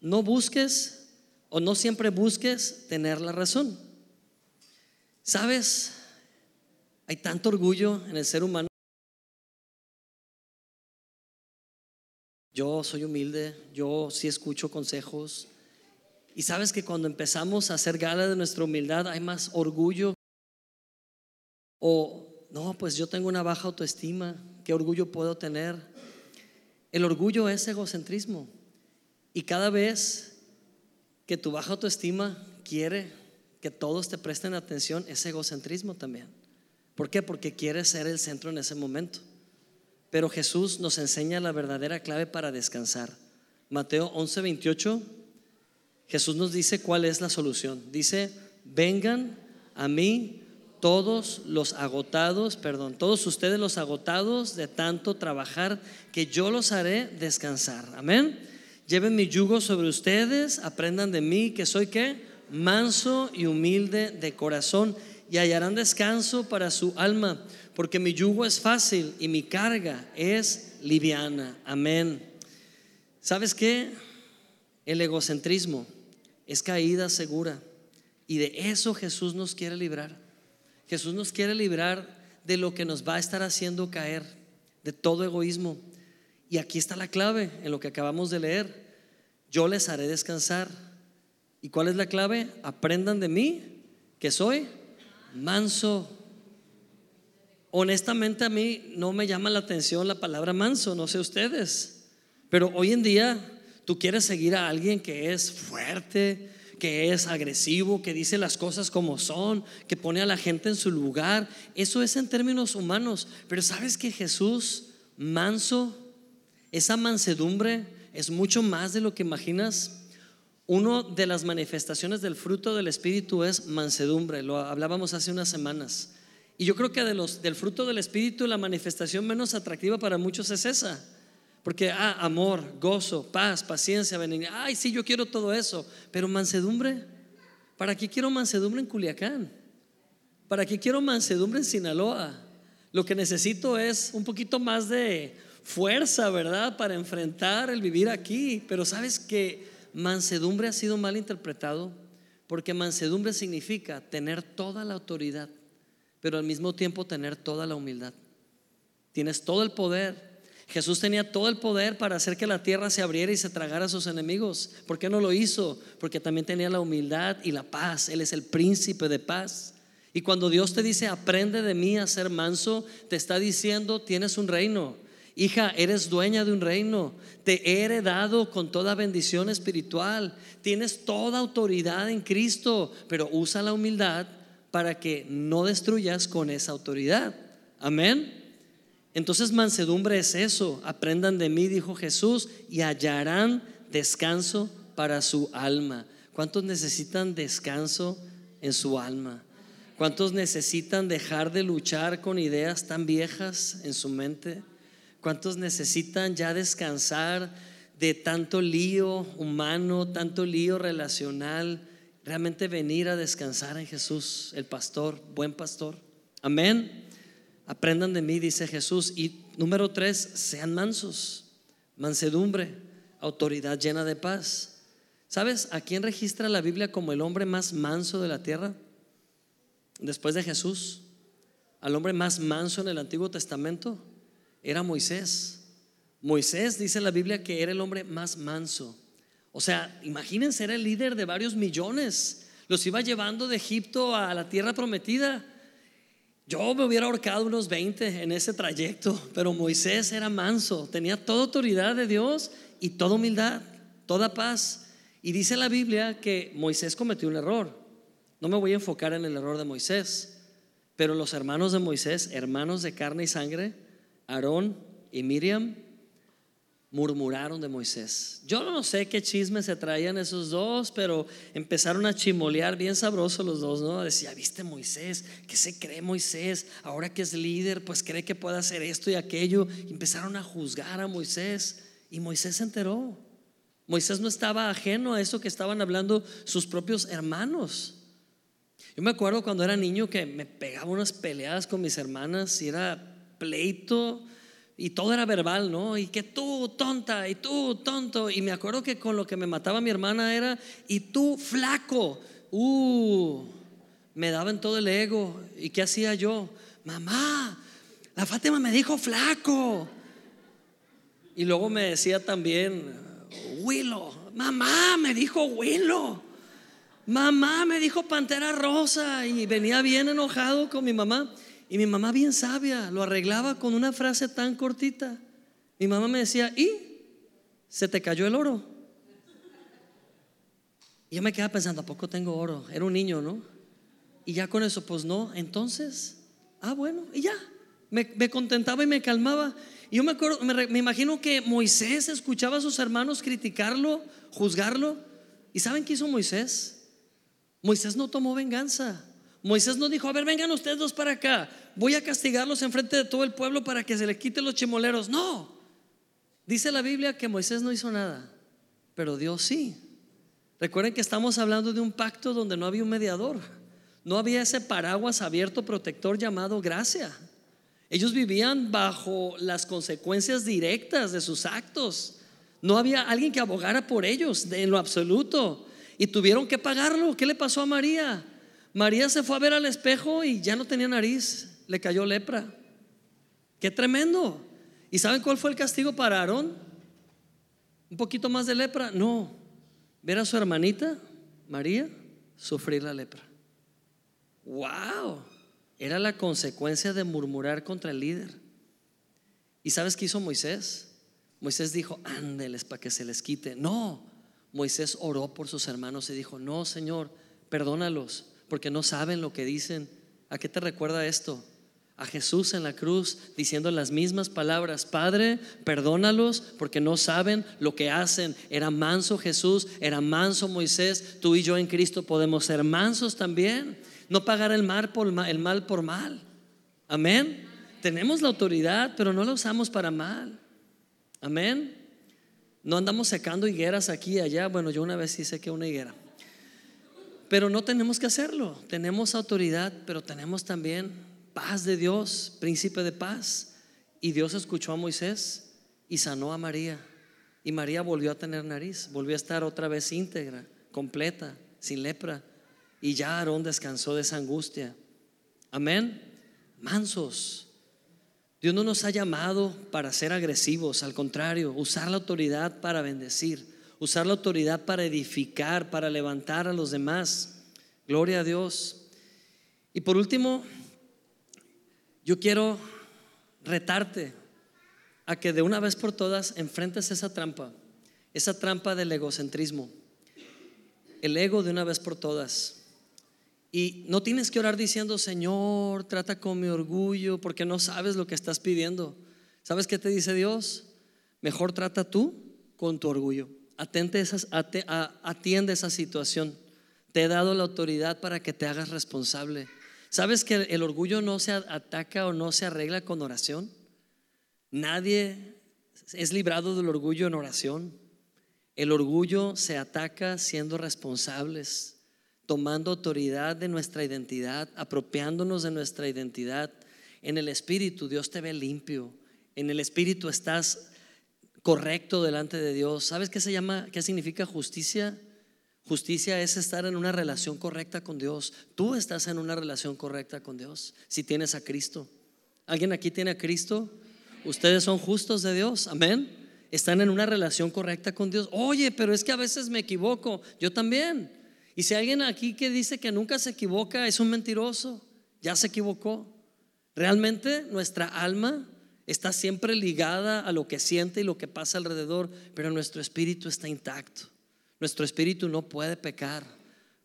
no busques o no siempre busques tener la razón. ¿Sabes? Hay tanto orgullo en el ser humano. Yo soy humilde, yo sí escucho consejos, y sabes que cuando empezamos a hacer gala de nuestra humildad hay más orgullo. O, no, pues yo tengo una baja autoestima, ¿qué orgullo puedo tener? El orgullo es egocentrismo. Y cada vez que tu baja autoestima quiere que todos te presten atención, es egocentrismo también. ¿Por qué? Porque quieres ser el centro en ese momento. Pero Jesús nos enseña la verdadera clave para descansar. Mateo 11, 28 Jesús nos dice cuál es la solución. Dice, vengan a mí todos los agotados, perdón, todos ustedes los agotados de tanto trabajar, que yo los haré descansar. Amén. Lleven mi yugo sobre ustedes, aprendan de mí, que soy qué? Manso y humilde de corazón, y hallarán descanso para su alma, porque mi yugo es fácil y mi carga es liviana. Amén. ¿Sabes qué? El egocentrismo es caída segura. Y de eso Jesús nos quiere librar. Jesús nos quiere librar de lo que nos va a estar haciendo caer, de todo egoísmo. Y aquí está la clave en lo que acabamos de leer. Yo les haré descansar. ¿Y cuál es la clave? Aprendan de mí, que soy manso. Honestamente a mí no me llama la atención la palabra manso, no sé ustedes. Pero hoy en día Tú quieres seguir a alguien que es fuerte, que es agresivo, que dice las cosas como son, que pone a la gente en su lugar. Eso es en términos humanos. Pero sabes que Jesús, manso, esa mansedumbre es mucho más de lo que imaginas. Una de las manifestaciones del fruto del Espíritu es mansedumbre. Lo hablábamos hace unas semanas. Y yo creo que de los, del fruto del Espíritu la manifestación menos atractiva para muchos es esa porque, ah, amor, gozo, paz, paciencia, benignidad. Ay, sí, yo quiero todo eso. Pero mansedumbre, ¿para qué quiero mansedumbre en Culiacán? ¿Para qué quiero mansedumbre en Sinaloa? Lo que necesito es un poquito más de fuerza, ¿verdad? Para enfrentar el vivir aquí. Pero sabes que mansedumbre ha sido mal interpretado porque mansedumbre significa tener toda la autoridad, pero al mismo tiempo tener toda la humildad. Tienes todo el poder, Jesús tenía todo el poder para hacer que la tierra se abriera y se tragara a sus enemigos. ¿Por qué no lo hizo? Porque también tenía la humildad y la paz. Él es el príncipe de paz. Y cuando Dios te dice, aprende de mí a ser manso, te está diciendo, tienes un reino. Hija, eres dueña de un reino. Te he heredado con toda bendición espiritual. Tienes toda autoridad en Cristo, pero usa la humildad para que no destruyas con esa autoridad. Amén. Entonces mansedumbre es eso. Aprendan de mí, dijo Jesús, y hallarán descanso para su alma. ¿Cuántos necesitan descanso en su alma? ¿Cuántos necesitan dejar de luchar con ideas tan viejas en su mente? ¿Cuántos necesitan ya descansar de tanto lío humano, tanto lío relacional? Realmente venir a descansar en Jesús, el pastor, buen pastor. Amén. Aprendan de mí, dice Jesús. Y número tres, sean mansos, mansedumbre, autoridad llena de paz. ¿Sabes a quién registra la Biblia como el hombre más manso de la tierra? Después de Jesús, al hombre más manso en el Antiguo Testamento era Moisés. Moisés dice en la Biblia que era el hombre más manso. O sea, imagínense, era el líder de varios millones. Los iba llevando de Egipto a la tierra prometida. Yo me hubiera ahorcado unos 20 en ese trayecto, pero Moisés era manso, tenía toda autoridad de Dios y toda humildad, toda paz. Y dice la Biblia que Moisés cometió un error. No me voy a enfocar en el error de Moisés, pero los hermanos de Moisés, hermanos de carne y sangre, Aarón y Miriam, murmuraron de Moisés. Yo no sé qué chisme se traían esos dos, pero empezaron a chimolear bien sabroso los dos, ¿no? Decía, ¿viste Moisés? ¿Qué se cree Moisés? Ahora que es líder, pues cree que puede hacer esto y aquello. empezaron a juzgar a Moisés y Moisés se enteró. Moisés no estaba ajeno a eso que estaban hablando sus propios hermanos. Yo me acuerdo cuando era niño que me pegaba unas peleadas con mis hermanas y era pleito y todo era verbal, ¿no? Y que tú tonta y tú tonto. Y me acuerdo que con lo que me mataba mi hermana era, y tú flaco. Uh, me daba en todo el ego. ¿Y qué hacía yo? Mamá, la Fátima me dijo flaco. Y luego me decía también, Willow, mamá me dijo Willow. Mamá me dijo Pantera Rosa. Y venía bien enojado con mi mamá. Y mi mamá bien sabia, lo arreglaba con una frase tan cortita. Mi mamá me decía, ¿y? Se te cayó el oro. Y yo me quedaba pensando, ¿a poco tengo oro? Era un niño, ¿no? Y ya con eso, pues no, entonces, ah, bueno, y ya. Me, contentaba y me calmaba. Y yo me, acuerdo, me, me imagino que Moisés escuchaba a sus hermanos criticarlo, juzgarlo. ¿Y saben qué hizo Moisés? Moisés no tomó venganza. Moisés no dijo, a ver, vengan ustedes dos para acá, voy a castigarlos en frente de todo el pueblo para que se les quiten los chimoleros. No, dice la Biblia que Moisés no hizo nada, pero Dios sí. Recuerden que estamos hablando de un pacto donde no había un mediador, no había ese paraguas abierto protector llamado gracia. Ellos vivían bajo las consecuencias directas de sus actos. No había alguien que abogara por ellos en lo absoluto. Y tuvieron que pagarlo. ¿Qué le pasó a María? María se fue a ver al espejo y ya no tenía nariz, le cayó lepra. Qué tremendo. ¿Y saben cuál fue el castigo para Aarón? Un poquito más de lepra. No, ver a su hermanita, María, sufrir la lepra. ¡Wow! Era la consecuencia de murmurar contra el líder. ¿Y sabes qué hizo Moisés? Moisés dijo, ándeles para que se les quite. No, Moisés oró por sus hermanos y dijo, no, Señor, perdónalos porque no saben lo que dicen. ¿A qué te recuerda esto? A Jesús en la cruz diciendo las mismas palabras, Padre, perdónalos porque no saben lo que hacen. Era manso Jesús, era manso Moisés, tú y yo en Cristo podemos ser mansos también, no pagar el mal por, mal. Amén. Tenemos la autoridad, pero no la usamos para mal. Amén. No andamos secando higueras aquí y allá. Bueno, yo una vez sí sequé una higuera. Pero no tenemos que hacerlo. Tenemos autoridad, pero tenemos también paz de Dios, príncipe de paz. Y Dios escuchó a Moisés y sanó a María. Y María volvió a tener nariz, volvió a estar otra vez íntegra, completa, sin lepra. Y ya Aarón descansó de esa angustia. Amén. Mansos. Dios no nos ha llamado para ser agresivos, al contrario, usar la autoridad para bendecir usar la autoridad para edificar, para levantar a los demás. Gloria a Dios. Y por último, yo quiero retarte a que de una vez por todas enfrentes esa trampa, esa trampa del egocentrismo, el ego de una vez por todas. Y no tienes que orar diciendo, Señor, trata con mi orgullo, porque no sabes lo que estás pidiendo. ¿Sabes qué te dice Dios? Mejor trata tú con tu orgullo atente atiende esa situación. Te he dado la autoridad para que te hagas responsable. ¿Sabes que el orgullo no se ataca o no se arregla con oración? Nadie es librado del orgullo en oración. El orgullo se ataca siendo responsables, tomando autoridad de nuestra identidad, apropiándonos de nuestra identidad. En el Espíritu Dios te ve limpio. En el Espíritu estás correcto delante de Dios. ¿Sabes qué se llama, qué significa justicia? Justicia es estar en una relación correcta con Dios. Tú estás en una relación correcta con Dios si tienes a Cristo. ¿Alguien aquí tiene a Cristo? Ustedes son justos de Dios. Amén. Están en una relación correcta con Dios. Oye, pero es que a veces me equivoco. Yo también. Y si alguien aquí que dice que nunca se equivoca es un mentiroso, ya se equivocó. Realmente nuestra alma está siempre ligada a lo que siente y lo que pasa alrededor, pero nuestro espíritu está intacto. Nuestro espíritu no puede pecar.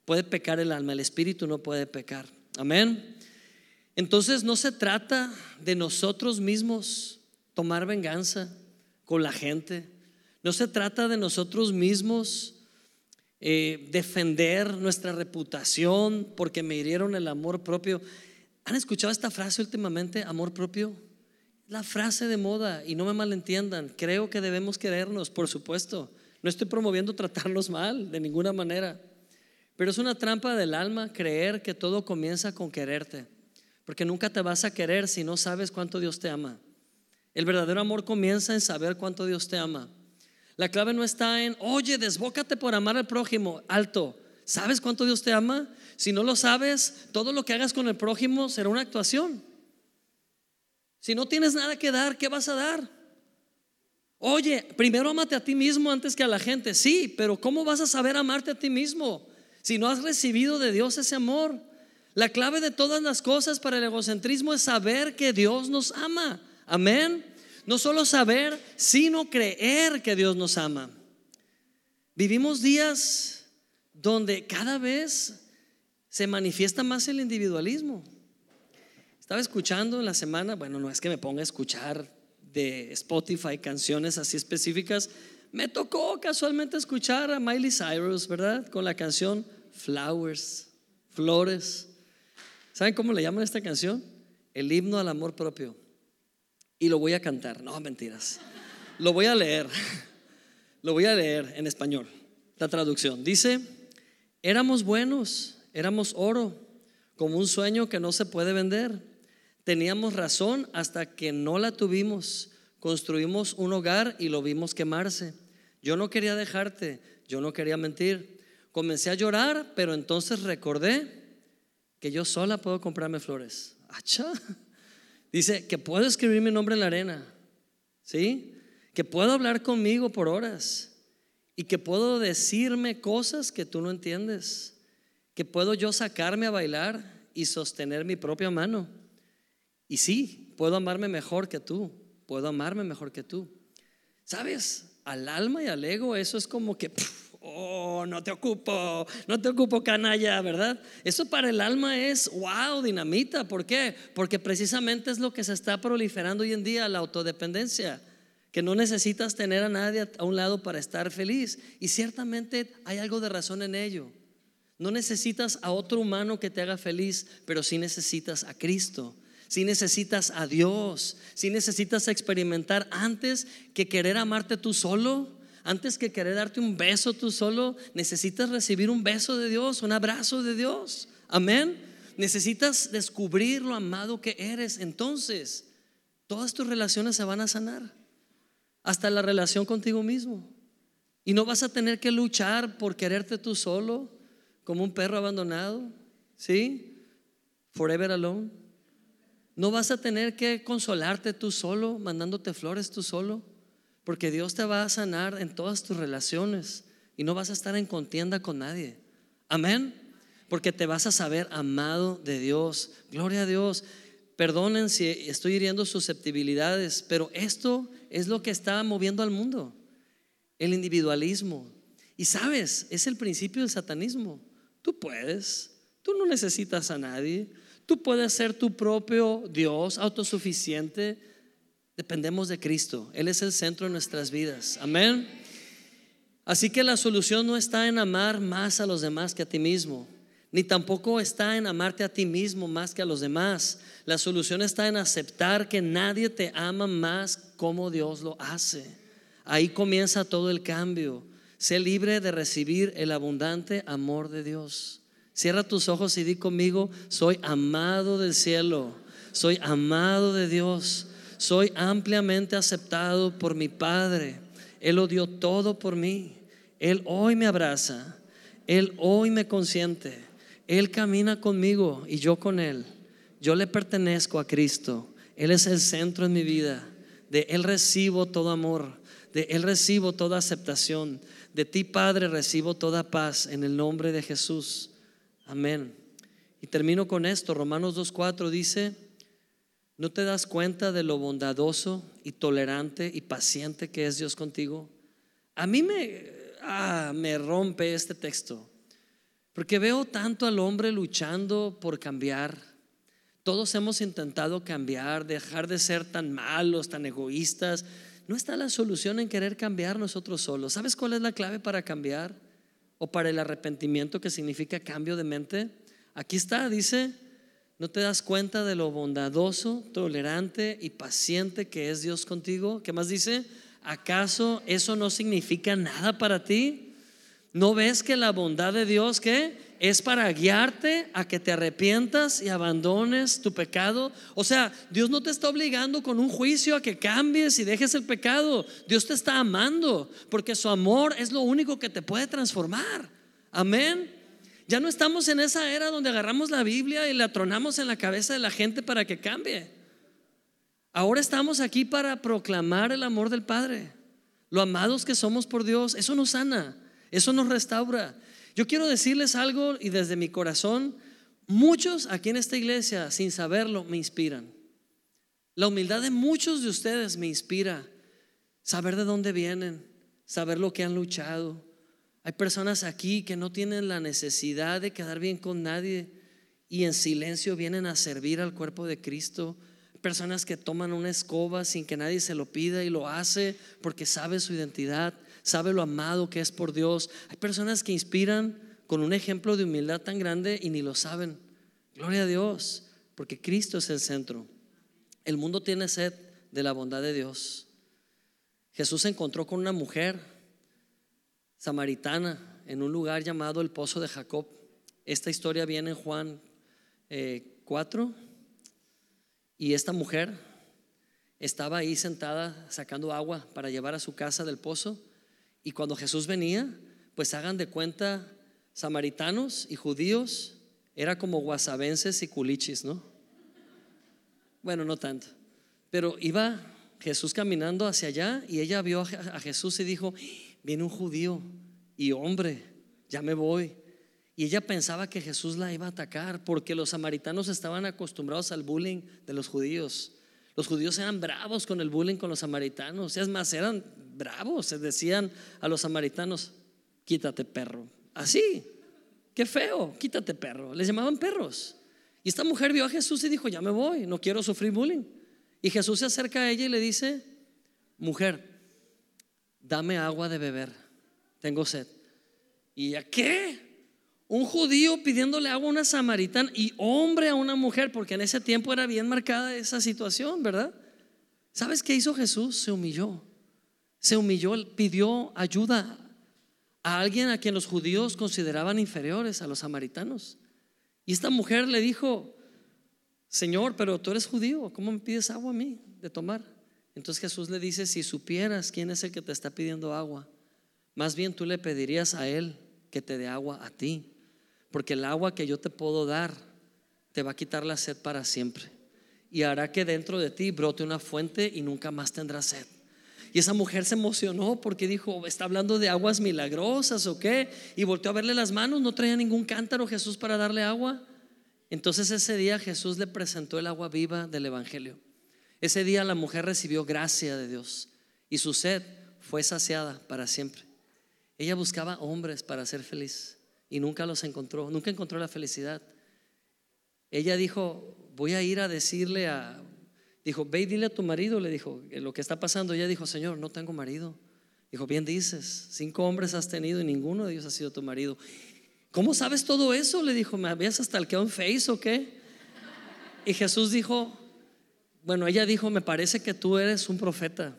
Puede pecar el alma, el espíritu no puede pecar. Amén. Entonces no se trata de nosotros mismos tomar venganza con la gente. No se trata de nosotros mismos eh, defender nuestra reputación porque me hirieron el amor propio. ¿Han escuchado esta frase últimamente, amor propio? La frase de moda, y no me malentiendan, creo que debemos querernos, por supuesto. No estoy promoviendo tratarnos mal de ninguna manera, pero es una trampa del alma creer que todo comienza con quererte, porque nunca te vas a querer si no sabes cuánto Dios te ama. El verdadero amor comienza en saber cuánto Dios te ama. La clave no está en, oye, desbócate por amar al prójimo. Alto. ¿Sabes cuánto Dios te ama? Si no lo sabes, todo lo que hagas con el prójimo será una actuación. Si no tienes nada que dar, ¿qué vas a dar? Oye, primero amate a ti mismo antes que a la gente. Sí, pero ¿cómo vas a saber amarte a ti mismo si no has recibido de Dios ese amor? La clave de todas las cosas para el egocentrismo es saber que Dios nos ama. Amén. No solo saber, sino creer que Dios nos ama. Vivimos días donde cada vez se manifiesta más el individualismo. Estaba escuchando en la semana, bueno, no es que me ponga a escuchar de Spotify canciones así específicas, me tocó casualmente escuchar a Miley Cyrus, ¿verdad? Con la canción Flowers, Flores. ¿Saben cómo le llaman esta canción? El himno al amor propio y lo voy a cantar. No, mentiras. Lo voy a leer. Lo voy a leer en español. La traducción dice, éramos buenos, éramos oro, como un sueño que no se puede vender. Teníamos razón hasta que no la tuvimos. Construimos un hogar y lo vimos quemarse. Yo no quería dejarte, yo no quería mentir. Comencé a llorar, pero entonces recordé que yo sola puedo comprarme flores. ¡Acha! Dice que puedo escribir mi nombre en la arena, ¿sí? Que puedo hablar conmigo por horas y que puedo decirme cosas que tú no entiendes, que puedo yo sacarme a bailar y sostener mi propia mano. Y sí, puedo amarme mejor que tú, puedo amarme mejor que tú. ¿Sabes? Al alma y al ego eso es como que oh, no te ocupo, no te ocupo canalla, ¿verdad? Eso para el alma es, wow, dinamita. ¿Por qué? Porque precisamente es lo que se está proliferando hoy en día, la autodependencia. Que no necesitas tener a nadie a un lado para estar feliz. Y ciertamente hay algo de razón en ello. No necesitas a otro humano que te haga feliz, pero sí necesitas a Cristo. Si necesitas a Dios, si necesitas experimentar antes que querer amarte tú solo, antes que querer darte un beso tú solo, necesitas recibir un beso de Dios, un abrazo de Dios. Amén. Necesitas descubrir lo amado que eres. Entonces, todas tus relaciones se van a sanar. Hasta la relación contigo mismo. Y no vas a tener que luchar por quererte tú solo, como un perro abandonado. ¿Sí? Forever alone. No vas a tener que consolarte tú solo, mandándote flores tú solo. Porque Dios te va a sanar en todas tus relaciones y no vas a estar en contienda con nadie. Amén. Porque te vas a saber amado de Dios. Gloria a Dios. Perdonen si estoy hiriendo susceptibilidades, pero esto es lo que está moviendo al mundo. El individualismo. Y sabes, es el principio del satanismo. Tú puedes, tú no necesitas a nadie. Tú puedes ser tu propio Dios autosuficiente Dependemos de Cristo. Él es el centro de nuestras vidas. Amén. Así que la solución no está en amar más a los demás que a ti mismo, ni tampoco está en amarte a ti mismo más que a los demás. La solución está en aceptar que nadie te ama más como Dios lo hace. Ahí comienza todo el cambio. Sé libre de recibir el abundante amor de Dios. Cierra tus ojos y di conmigo, soy amado del cielo, soy amado de Dios soy ampliamente aceptado por mi Padre. Él lo dio todo por mí. Él hoy me abraza. Él hoy me consiente. Él camina conmigo y yo con Él. Yo le pertenezco a Cristo. Él es el centro en mi vida. De Él recibo todo amor. De Él recibo toda aceptación. De ti, Padre, recibo toda paz en el nombre de Jesús. Amén. Y termino con esto. Romanos 2.4 dice, ¿No te das cuenta de lo bondadoso y tolerante y paciente que es Dios contigo? A mí me, ah, me rompe este texto. Porque veo tanto al hombre luchando por cambiar. Todos hemos intentado cambiar, dejar de ser tan malos, tan egoístas. No está la solución en querer cambiar nosotros solos. ¿Sabes cuál es la clave para cambiar? O para el arrepentimiento que significa cambio de mente. Aquí está, dice, ¿no te das cuenta de lo bondadoso, tolerante y paciente que es Dios contigo? ¿Qué más dice? ¿Acaso eso no significa nada para ti? ¿No ves que la bondad de Dios que es para guiarte a que te arrepientas y abandones tu pecado? O sea, Dios no te está obligando con un juicio a que cambies y dejes el pecado. Dios te está amando porque su amor es lo único que te puede transformar. Amén. Ya no estamos en esa era donde agarramos la Biblia y la tronamos en la cabeza de la gente para que cambie. Ahora estamos aquí para proclamar el amor del Padre, lo amados que somos por Dios. Eso nos sana, eso nos restaura. Yo quiero decirles algo y desde mi corazón, muchos aquí en esta iglesia, sin saberlo, me inspiran. La humildad de muchos de ustedes me inspira. Saber de dónde vienen, saber lo que han luchado. Hay personas aquí que no tienen la necesidad de quedar bien con nadie y en silencio vienen a servir al cuerpo de Cristo personas que toman una escoba sin que nadie se lo pida y lo hace porque sabe su identidad, sabe lo amado que es por Dios. Hay personas que inspiran con un ejemplo de humildad tan grande y ni lo saben. Gloria a Dios, porque Cristo es el centro. El mundo tiene sed de la bondad de Dios. Jesús se encontró con una mujer samaritana en un lugar llamado el Pozo de Jacob. Esta historia viene en Juan 4 eh, y esta mujer estaba ahí sentada sacando agua para llevar a su casa del pozo. Y cuando Jesús venía, pues hagan de cuenta, samaritanos y judíos, era como guasabenses y culichis, ¿no? Bueno, no tanto. Pero iba Jesús caminando hacia allá y ella vio a Jesús y dijo, viene un judío y hombre, ya me voy. Y ella pensaba que Jesús la iba a atacar porque los samaritanos estaban acostumbrados al bullying de los judíos. Los judíos eran bravos con el bullying con los samaritanos. Es más, eran bravos. Se decían a los samaritanos, quítate perro. Así, qué feo, quítate perro. Les llamaban perros. Y esta mujer vio a Jesús y dijo, ya me voy, no quiero sufrir bullying. Y Jesús se acerca a ella y le dice, mujer, dame agua de beber, tengo sed. ¿Y a qué? Un judío pidiéndole agua a una samaritana y hombre a una mujer, porque en ese tiempo era bien marcada esa situación, ¿verdad? ¿Sabes qué hizo Jesús? Se humilló. Se humilló, pidió ayuda a alguien a quien los judíos consideraban inferiores, a los samaritanos. Y esta mujer le dijo, Señor, pero tú eres judío, ¿cómo me pides agua a mí de tomar? Entonces Jesús le dice, si supieras quién es el que te está pidiendo agua, más bien tú le pedirías a él que te dé agua a ti porque el agua que yo te puedo dar te va a quitar la sed para siempre y hará que dentro de ti brote una fuente y nunca más tendrás sed. Y esa mujer se emocionó porque dijo, está hablando de aguas milagrosas o qué, y volteó a verle las manos, no traía ningún cántaro Jesús para darle agua. Entonces ese día Jesús le presentó el agua viva del Evangelio. Ese día la mujer recibió gracia de Dios y su sed fue saciada para siempre. Ella buscaba hombres para ser feliz y nunca los encontró, nunca encontró la felicidad. Ella dijo, voy a ir a decirle a, dijo, ve y dile a tu marido, le dijo, lo que está pasando. Ella dijo, Señor, no tengo marido. Dijo, bien dices, cinco hombres has tenido y ninguno de ellos ha sido tu marido. ¿Cómo sabes todo eso? Le dijo, ¿me habías hasta el que en Face o qué? Y Jesús dijo, bueno, ella dijo, me parece que tú eres un profeta.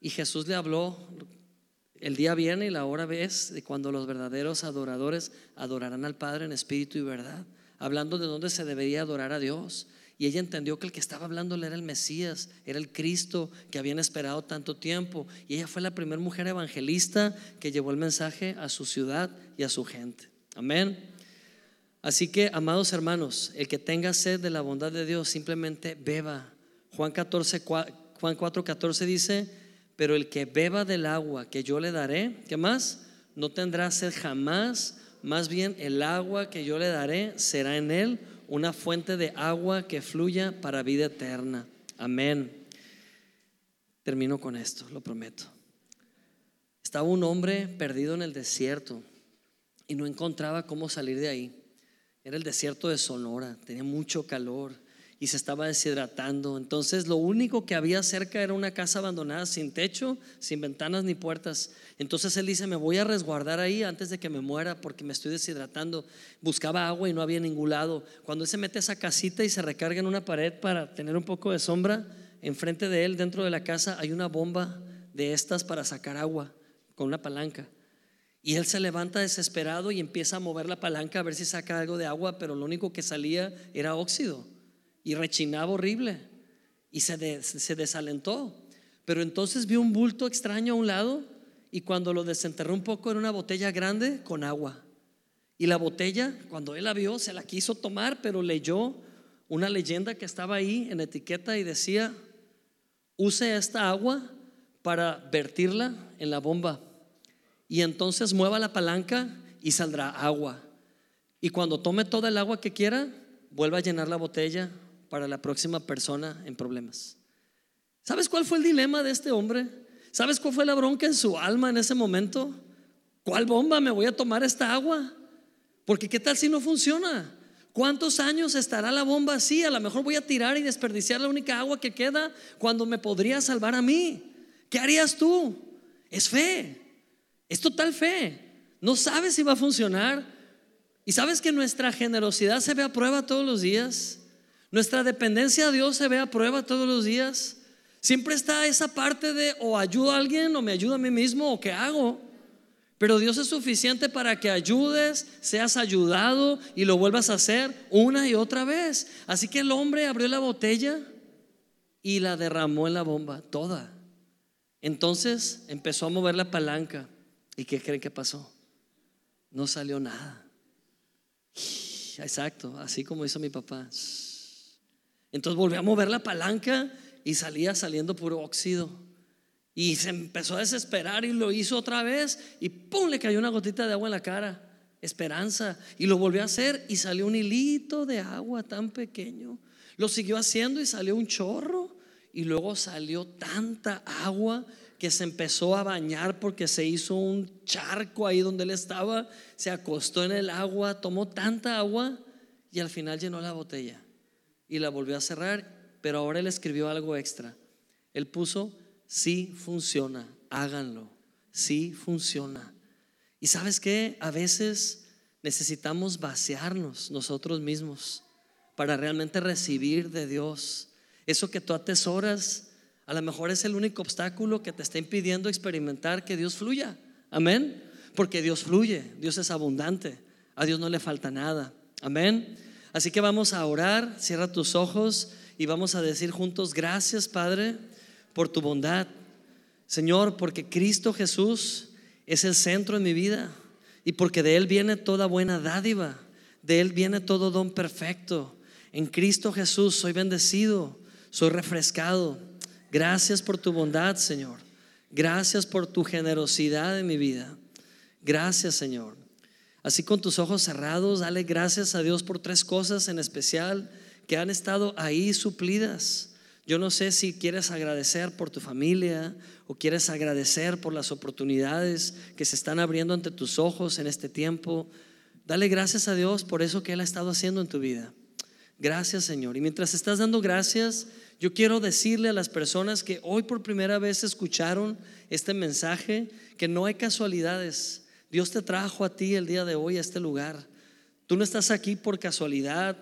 Y Jesús le habló el día viene y la hora ves de cuando los verdaderos adoradores adorarán al Padre en espíritu y verdad, hablando de dónde se debería adorar a Dios. Y ella entendió que el que estaba hablando era el Mesías, era el Cristo que habían esperado tanto tiempo. Y ella fue la primera mujer evangelista que llevó el mensaje a su ciudad y a su gente. Amén. Así que, amados hermanos, el que tenga sed de la bondad de Dios, simplemente beba. Juan 14, Juan 4, 14 dice, pero el que beba del agua que yo le daré, ¿qué más? No tendrá sed jamás, más bien el agua que yo le daré será en él una fuente de agua que fluya para vida eterna. Amén. Termino con esto, lo prometo. Estaba un hombre perdido en el desierto y no encontraba cómo salir de ahí. Era el desierto de Sonora, tenía mucho calor y se estaba deshidratando. Entonces lo único que había cerca era una casa abandonada sin techo, sin ventanas ni puertas. Entonces él dice, me voy a resguardar ahí antes de que me muera porque me estoy deshidratando. Buscaba agua y no había ningún lado. Cuando él se mete esa casita y se recarga en una pared para tener un poco de sombra, enfrente de él, dentro de la casa, hay una bomba de estas para sacar agua con una palanca. Y él se levanta desesperado y empieza a mover la palanca a ver si saca algo de agua, pero lo único que salía era óxido y rechinaba horrible y se, se desalentó. Pero entonces vio un bulto extraño a un lado y cuando lo desenterró un poco era una botella grande con agua. Y la botella, cuando él la vio, se la quiso tomar, pero leyó una leyenda que estaba ahí en etiqueta y decía, use esta agua para vertirla en la bomba. Y entonces mueva la palanca y saldrá agua. Y cuando tome toda el agua que quiera, vuelva a llenar la botella para la próxima persona en problemas. ¿Sabes cuál fue el dilema de este hombre? ¿Sabes cuál fue la bronca en su alma en ese momento? ¿Cuál bomba me voy a tomar esta agua? Porque ¿qué tal si no funciona? ¿Cuántos años estará la bomba así? A lo mejor voy a tirar y desperdiciar la única agua que queda cuando me podría salvar a mí. ¿Qué harías tú? Es fe. Es total fe. No sabes si va a funcionar. Y sabes que nuestra generosidad se ve a prueba todos los días. Nuestra dependencia a Dios se ve a prueba todos los días. Siempre está esa parte de o ayudo a alguien o me ayudo a mí mismo o qué hago. Pero Dios es suficiente para que ayudes, seas ayudado y lo vuelvas a hacer una y otra vez. Así que el hombre abrió la botella y la derramó en la bomba, toda. Entonces empezó a mover la palanca. ¿Y qué creen que pasó? No salió nada. Exacto, así como hizo mi papá. Entonces volvió a mover la palanca y salía saliendo puro óxido. Y se empezó a desesperar y lo hizo otra vez y ¡pum! le cayó una gotita de agua en la cara. Esperanza. Y lo volvió a hacer y salió un hilito de agua tan pequeño. Lo siguió haciendo y salió un chorro. Y luego salió tanta agua que se empezó a bañar porque se hizo un charco ahí donde él estaba. Se acostó en el agua, tomó tanta agua y al final llenó la botella y la volvió a cerrar, pero ahora él escribió algo extra. Él puso, sí funciona, háganlo, sí funciona. Y sabes qué, a veces necesitamos vaciarnos nosotros mismos para realmente recibir de Dios. Eso que tú atesoras, a lo mejor es el único obstáculo que te está impidiendo experimentar que Dios fluya. Amén. Porque Dios fluye, Dios es abundante, a Dios no le falta nada. Amén. Así que vamos a orar, cierra tus ojos y vamos a decir juntos, gracias Padre por tu bondad. Señor, porque Cristo Jesús es el centro de mi vida y porque de Él viene toda buena dádiva, de Él viene todo don perfecto. En Cristo Jesús soy bendecido, soy refrescado. Gracias por tu bondad, Señor. Gracias por tu generosidad en mi vida. Gracias, Señor. Así con tus ojos cerrados, dale gracias a Dios por tres cosas en especial que han estado ahí suplidas. Yo no sé si quieres agradecer por tu familia o quieres agradecer por las oportunidades que se están abriendo ante tus ojos en este tiempo. Dale gracias a Dios por eso que Él ha estado haciendo en tu vida. Gracias Señor. Y mientras estás dando gracias, yo quiero decirle a las personas que hoy por primera vez escucharon este mensaje que no hay casualidades. Dios te trajo a ti el día de hoy a este lugar. Tú no estás aquí por casualidad.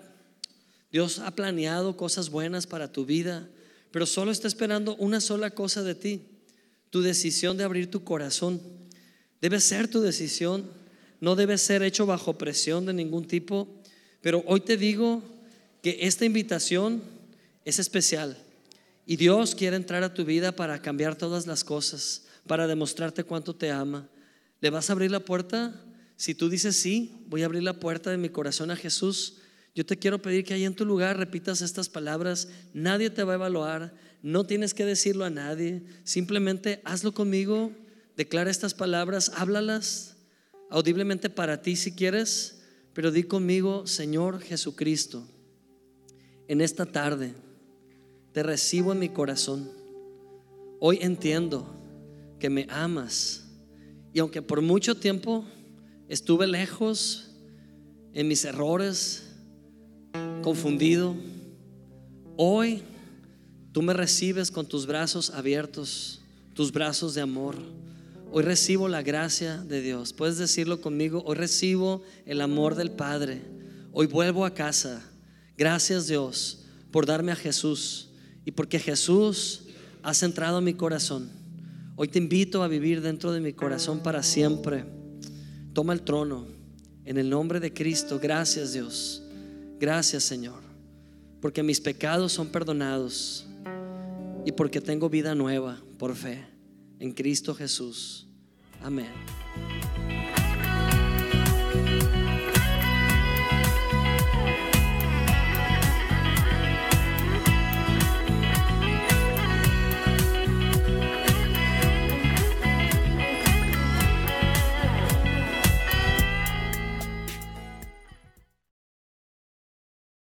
Dios ha planeado cosas buenas para tu vida, pero solo está esperando una sola cosa de ti, tu decisión de abrir tu corazón. Debe ser tu decisión, no debe ser hecho bajo presión de ningún tipo, pero hoy te digo que esta invitación es especial y Dios quiere entrar a tu vida para cambiar todas las cosas, para demostrarte cuánto te ama. ¿Le vas a abrir la puerta? Si tú dices sí, voy a abrir la puerta de mi corazón a Jesús. Yo te quiero pedir que ahí en tu lugar repitas estas palabras. Nadie te va a evaluar, no tienes que decirlo a nadie. Simplemente hazlo conmigo, declara estas palabras, háblalas audiblemente para ti si quieres, pero di conmigo, Señor Jesucristo, en esta tarde te recibo en mi corazón. Hoy entiendo que me amas Y aunque por mucho tiempo estuve lejos en mis errores, confundido, hoy tú me recibes con tus brazos abiertos, tus brazos de amor. Hoy recibo la gracia de Dios. Puedes decirlo conmigo, hoy recibo el amor del Padre. Hoy vuelvo a casa. Gracias Dios por darme a Jesús y porque Jesús has entrado a mi corazón. Hoy te invito a vivir dentro de mi corazón para siempre. Toma el trono en el nombre de Cristo. Gracias Dios. Gracias Señor. Porque mis pecados son perdonados y porque tengo vida nueva por fe en Cristo Jesús. Amén.